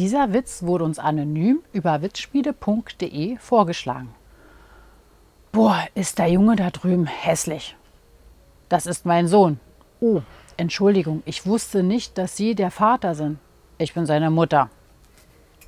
Dieser Witz wurde uns anonym über witzspiele.de vorgeschlagen. Boah, ist der Junge da drüben hässlich. Das ist mein Sohn. Oh, Entschuldigung, ich wusste nicht, dass Sie der Vater sind. Ich bin seine Mutter.